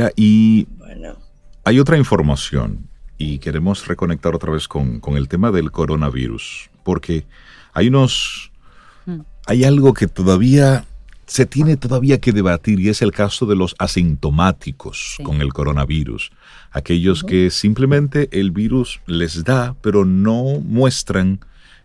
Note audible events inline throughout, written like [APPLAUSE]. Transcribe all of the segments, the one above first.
Mira, y hay otra información y queremos reconectar otra vez con, el tema del coronavirus, porque hay unos, hmm. hay algo que todavía se tiene todavía que debatir y es el caso de los asintomáticos con el coronavirus. Aquellos que simplemente el virus les da, pero no muestran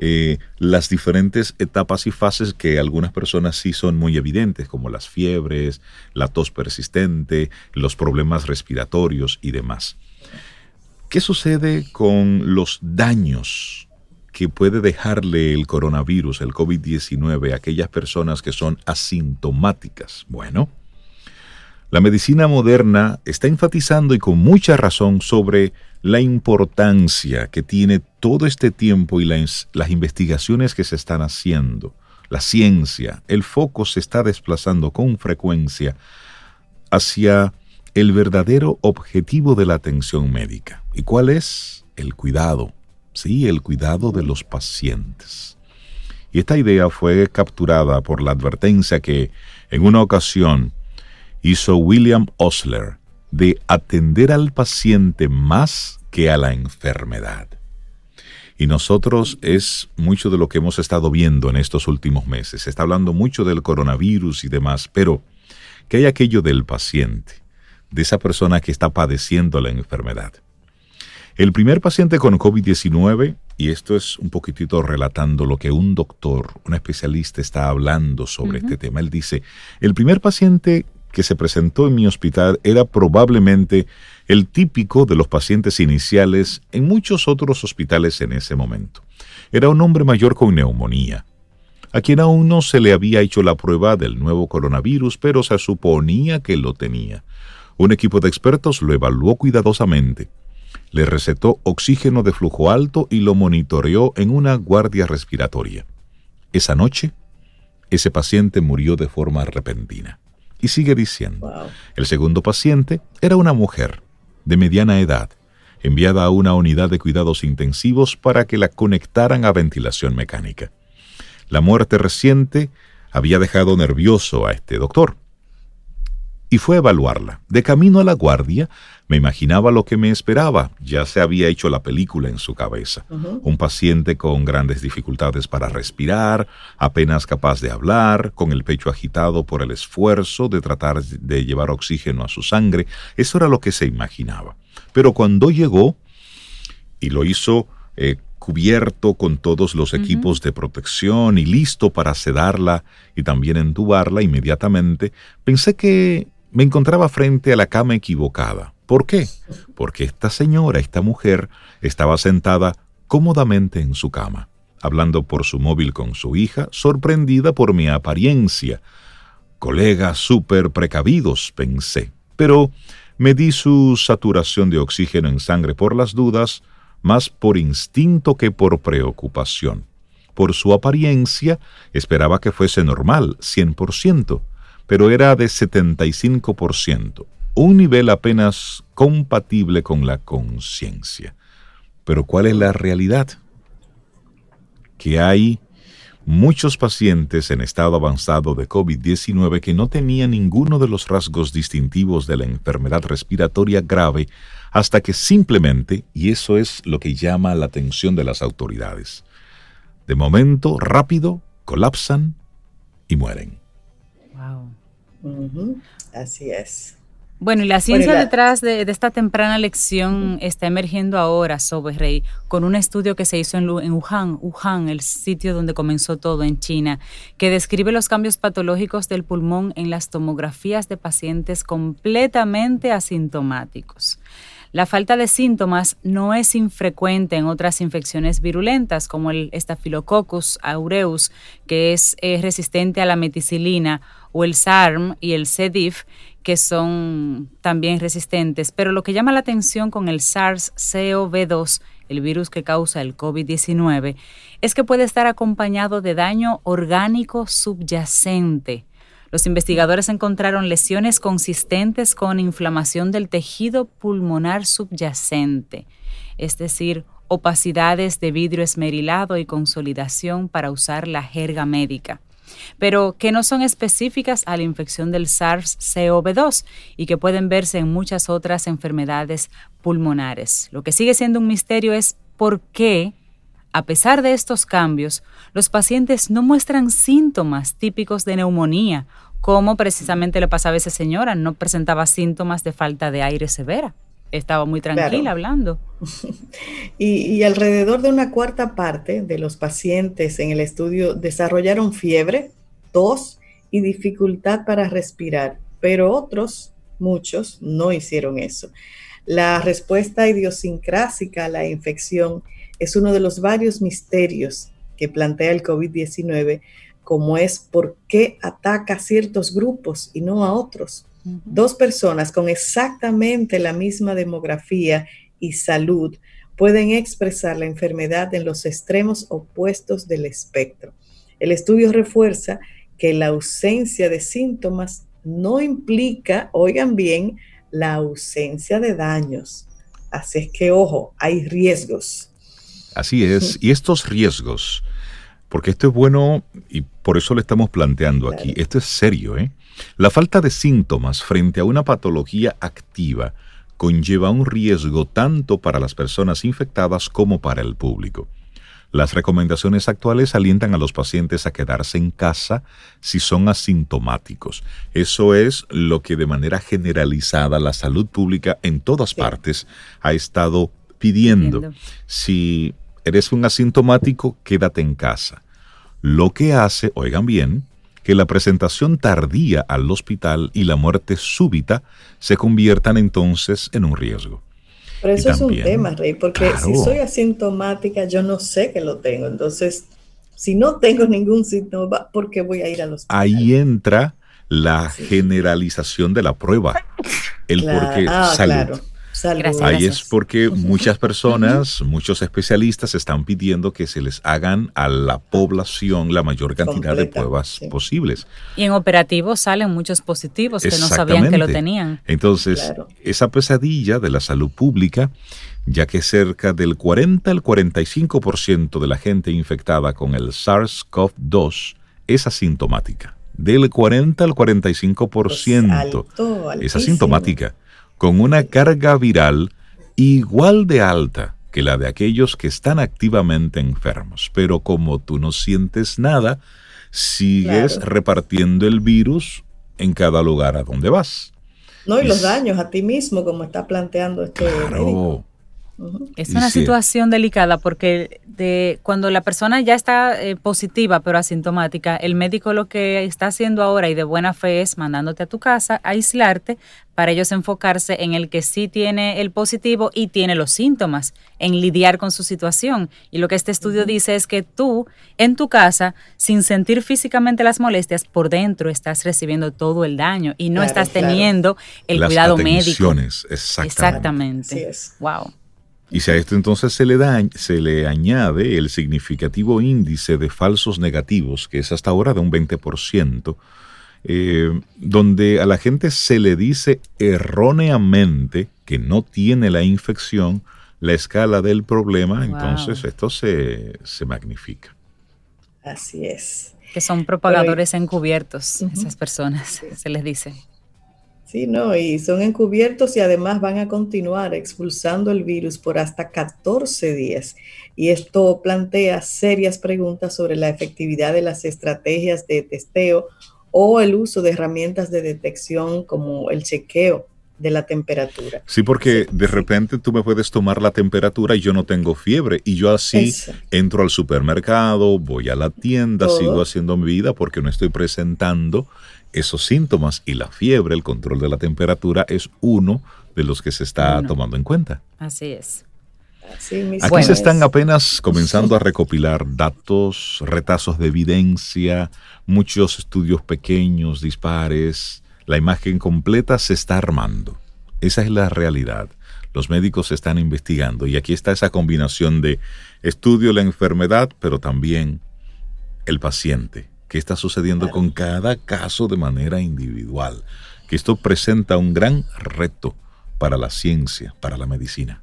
eh, las diferentes etapas y fases que algunas personas sí son muy evidentes, como las fiebres, la tos persistente, los problemas respiratorios y demás. ¿Qué sucede con los daños que puede dejarle el coronavirus, el COVID-19, a aquellas personas que son asintomáticas? Bueno, la medicina moderna está enfatizando y con mucha razón sobre la importancia que tiene todo este tiempo y las, investigaciones que se están haciendo. La ciencia, el foco se está desplazando con frecuencia hacia el verdadero objetivo de la atención médica. ¿Y cuál es? El cuidado, sí, el cuidado de los pacientes. Y esta idea fue capturada por la advertencia que en una ocasión hizo William Osler de atender al paciente más que a la enfermedad. Y nosotros es mucho de lo que hemos estado viendo en estos últimos meses. Se está hablando mucho del coronavirus y demás, pero ¿qué hay aquello del paciente? De esa persona que está padeciendo la enfermedad. El primer paciente con COVID-19, y esto es un poquitito relatando lo que un doctor, un especialista está hablando sobre este tema, él dice, el primer paciente que se presentó en mi hospital era probablemente el típico de los pacientes iniciales en muchos otros hospitales en ese momento. Era un hombre mayor con neumonía, a quien aún no se le había hecho la prueba del nuevo coronavirus, pero se suponía que lo tenía. Un equipo de expertos lo evaluó cuidadosamente le recetó oxígeno de flujo alto y lo monitoreó en una guardia respiratoria. Esa noche, ese paciente murió de forma repentina. Y sigue diciendo, el segundo paciente era una mujer de mediana edad, enviada a una unidad de cuidados intensivos para que la conectaran a ventilación mecánica. La muerte reciente había dejado nervioso a este doctor y fue a evaluarla. De camino a la guardia, me imaginaba lo que me esperaba. Ya se había hecho la película en su cabeza. Un paciente con grandes dificultades para respirar, apenas capaz de hablar, con el pecho agitado por el esfuerzo de tratar de llevar oxígeno a su sangre. Eso era lo que se imaginaba. Pero cuando llegó, y lo hizo eh, cubierto con todos los equipos de protección y listo para sedarla y también entubarla inmediatamente, pensé que me encontraba frente a la cama equivocada. ¿Por qué? Porque esta señora, esta mujer, estaba sentada cómodamente en su cama, hablando por su móvil con su hija, sorprendida por mi apariencia. Colegas súper precavidos, pensé, pero me di su saturación de oxígeno en sangre por las dudas, más por instinto que por preocupación. Por su apariencia, esperaba que fuese normal, 100%, pero era de 75%, un nivel apenas compatible con la conciencia. Pero ¿cuál es la realidad? Que hay muchos pacientes en estado avanzado de COVID-19 que no tenían ninguno de los rasgos distintivos de la enfermedad respiratoria grave hasta que simplemente, y eso es lo que llama la atención de las autoridades, de momento rápido colapsan y mueren. Así es. Bueno, y la ciencia detrás de, esta temprana lección está emergiendo ahora, sobre Rey, con un estudio que se hizo en, en, Wuhan, Wuhan, el sitio donde comenzó todo en China, que describe los cambios patológicos del pulmón en las tomografías de pacientes completamente asintomáticos. La falta de síntomas no es infrecuente en otras infecciones virulentas como el Staphylococcus aureus, que es eh, resistente a la meticilina, o el SARM y el C. diff, que son también resistentes. Pero lo que llama la atención con el SARS-CoV-2, el virus que causa el COVID-19, es que puede estar acompañado de daño orgánico subyacente los investigadores encontraron lesiones consistentes con inflamación del tejido pulmonar subyacente, es decir, opacidades de vidrio esmerilado y consolidación para usar la jerga médica. pero que no son específicas a la infección del SARS-CoV-2 y que pueden verse en muchas otras enfermedades pulmonares. Lo que sigue siendo un misterio es por qué, a pesar de estos cambios, los pacientes no muestran síntomas típicos de neumonía, como precisamente le pasaba a esa señora, no presentaba síntomas de falta de aire severa estaba muy tranquila hablando. [LAUGHS] y, alrededor de una cuarta parte de los pacientes en el estudio desarrollaron fiebre, tos y dificultad para respirar, pero otros, muchos, no hicieron eso. La respuesta idiosincrásica a la infección es uno de los varios misterios que plantea el COVID-19, como es por qué ataca a ciertos grupos y no a otros Dos personas con exactamente la misma demografía y salud pueden expresar la enfermedad en los extremos opuestos del espectro. El estudio refuerza que la ausencia de síntomas no implica, oigan bien, la ausencia de daños. Así es que, ojo, hay riesgos. Así es, y estos riesgos, porque esto es bueno y por eso lo estamos planteando aquí, esto es serio, ¿eh? La falta de síntomas frente a una patología activa conlleva un riesgo tanto para las personas infectadas como para el público. Las recomendaciones actuales alientan a los pacientes a quedarse en casa si son asintomáticos. Eso es lo que de manera generalizada la salud pública en todas partes ha estado pidiendo. Si eres un asintomático, quédate en casa. Lo que hace, oigan bien, que la presentación tardía al hospital y la muerte súbita se conviertan entonces en un riesgo. Pero eso es un tema, Rey, porque si soy asintomática, yo no sé que lo tengo. Entonces, si no tengo ningún síntoma, ¿por qué voy a ir al hospital? Ahí entra la generalización de la prueba, el por qué ah, salud. Ahí es porque muchas personas, muchos especialistas están pidiendo que se les hagan a la población la mayor cantidad de pruebas posibles. Y en operativos salen muchos positivos que no sabían que lo tenían. Entonces, esa pesadilla de la salud pública, ya que cerca del 40 al 45% de la gente infectada con el SARS-CoV-2 es asintomática. Del 40 al 45% pues es asintomática con una carga viral igual de alta que la de aquellos que están activamente enfermos. Pero como tú no sientes nada, sigues repartiendo el virus en cada lugar a donde vas. No, y los daños a ti mismo, como está planteando este claro. Es una situación delicada porque de, cuando la persona ya está eh, positiva pero asintomática, el médico lo que está haciendo ahora y de buena fe es mandándote a tu casa a aislarte para ellos enfocarse en el que sí tiene el positivo y tiene los síntomas, en lidiar con su situación. Y lo que este estudio dice es que tú en tu casa, sin sentir físicamente las molestias, por dentro estás recibiendo todo el daño y no estás teniendo el cuidado médico. Exactamente. Exactamente. Wow. Y si a esto entonces se le, da, se le añade el significativo índice de falsos negativos, que es hasta ahora de un 20%, eh, donde a la gente se le dice erróneamente que no tiene la infección, la escala del problema, entonces esto se, magnifica. Así es. Que son propagadores encubiertos, esas personas, se les dice. Sí, no, y son encubiertos y además van a continuar expulsando el virus por hasta 14 días. Y esto plantea serias preguntas sobre la efectividad de las estrategias de testeo o el uso de herramientas de detección como el chequeo de la temperatura. Sí, porque de repente tú me puedes tomar la temperatura y yo no tengo fiebre y yo así entro al supermercado, voy a la tienda, sigo haciendo mi vida porque no estoy presentando esos síntomas y la fiebre, el control de la temperatura es uno de los que se está tomando en cuenta. Así es. Aquí se están apenas comenzando a recopilar datos, retazos de evidencia, muchos estudios pequeños, dispares. La imagen completa se está armando. Esa es la realidad. Los médicos están investigando y aquí está esa combinación de estudio la enfermedad, pero también el paciente, qué está sucediendo con cada caso de manera individual, que esto presenta un gran reto para la ciencia, para la medicina.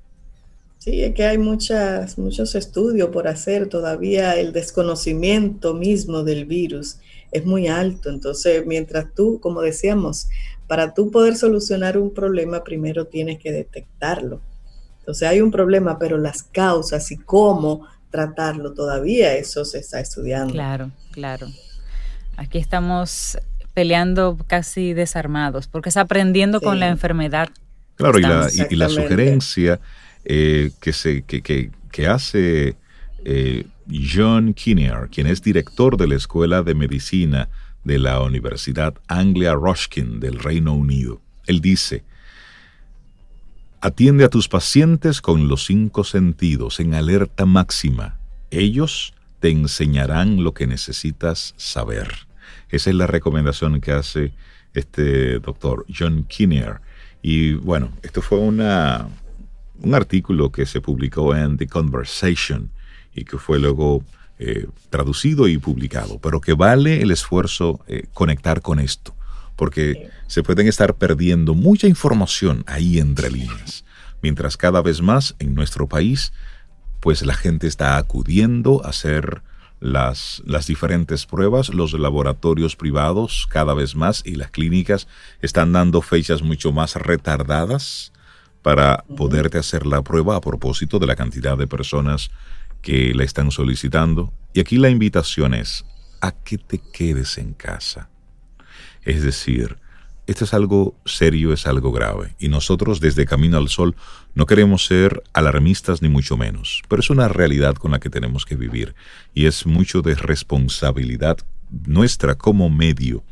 Sí, es que hay muchas, muchos estudios por hacer todavía, el desconocimiento mismo del virus es muy alto. Entonces, mientras tú, como decíamos, para tú poder solucionar un problema, primero tienes que detectarlo. Entonces hay un problema, pero las causas y cómo tratarlo todavía eso se está estudiando. Claro, claro. Aquí estamos peleando casi desarmados, porque es aprendiendo con la enfermedad. Claro, y la, y, la, sugerencia eh, que, se, que, que, que hace eh, John Kinnear, quien es director de la Escuela de Medicina de la Universidad Anglia Ruskin del Reino Unido. Él dice, atiende a tus pacientes con los cinco sentidos en alerta máxima. Ellos te enseñarán lo que necesitas saber. Esa es la recomendación que hace este doctor John Kinnear. Y bueno, esto fue una, un artículo que se publicó en The Conversation y que fue luego eh, traducido y publicado, pero que vale el esfuerzo eh, conectar con esto, porque se pueden estar perdiendo mucha información ahí entre líneas, mientras cada vez más en nuestro país, pues la gente está acudiendo a hacer las, las diferentes pruebas, los laboratorios privados cada vez más y las clínicas están dando fechas mucho más retardadas para poderte hacer la prueba a propósito de la cantidad de personas que la están solicitando. Y aquí la invitación es a que te quedes en casa. Es decir, esto es algo serio, es algo grave. Y nosotros desde Camino al Sol no queremos ser alarmistas ni mucho menos, pero es una realidad con la que tenemos que vivir. Y es mucho de responsabilidad nuestra como medio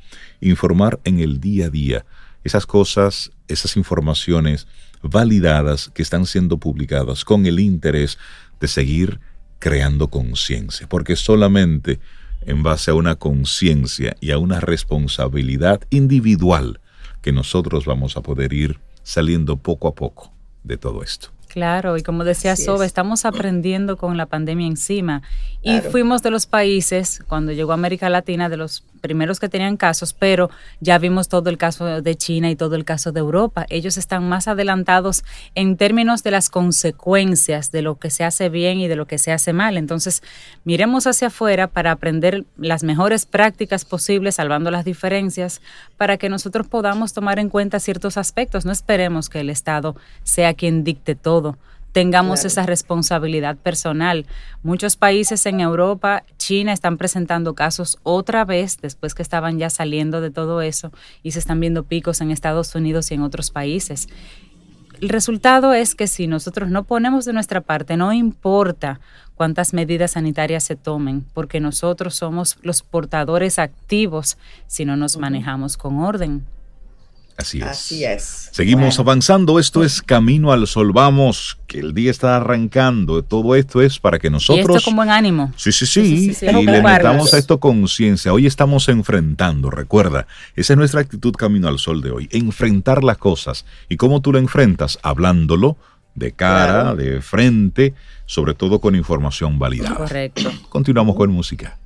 informar en el día a día esas cosas, esas informaciones validadas que están siendo publicadas con el interés de seguir creando conciencia, porque solamente en base a una conciencia y a una responsabilidad individual que nosotros vamos a poder ir saliendo poco a poco de todo esto. Claro, y como decía Sobe, estamos [CLEARS THROAT] aprendiendo con la pandemia encima. Y fuimos de los países, cuando llegó América Latina, de los primeros que tenían casos, pero ya vimos todo el caso de China y todo el caso de Europa. Ellos están más adelantados en términos de las consecuencias de lo que se hace bien y de lo que se hace mal. Entonces, miremos hacia afuera para aprender las mejores prácticas posibles, salvando las diferencias, para que nosotros podamos tomar en cuenta ciertos aspectos. No esperemos que el Estado sea quien dicte todo tengamos esa responsabilidad personal. Muchos países en Europa, China, están presentando casos otra vez después que estaban ya saliendo de todo eso y se están viendo picos en Estados Unidos y en otros países. El resultado es que si nosotros no ponemos de nuestra parte, no importa cuántas medidas sanitarias se tomen, porque nosotros somos los portadores activos si no nos manejamos con orden. Así es. Así es. Seguimos avanzando. Esto es Camino al Sol. Vamos, que el día está arrancando. Todo esto es para que nosotros. esto con buen ánimo. Sí, sí, sí. y le metamos a esto conciencia. Hoy estamos enfrentando, recuerda, esa es nuestra actitud Camino al Sol de hoy. Enfrentar las cosas. ¿Y cómo tú lo enfrentas? Hablándolo de cara, de frente, sobre todo con información validada. Correcto. Continuamos con música.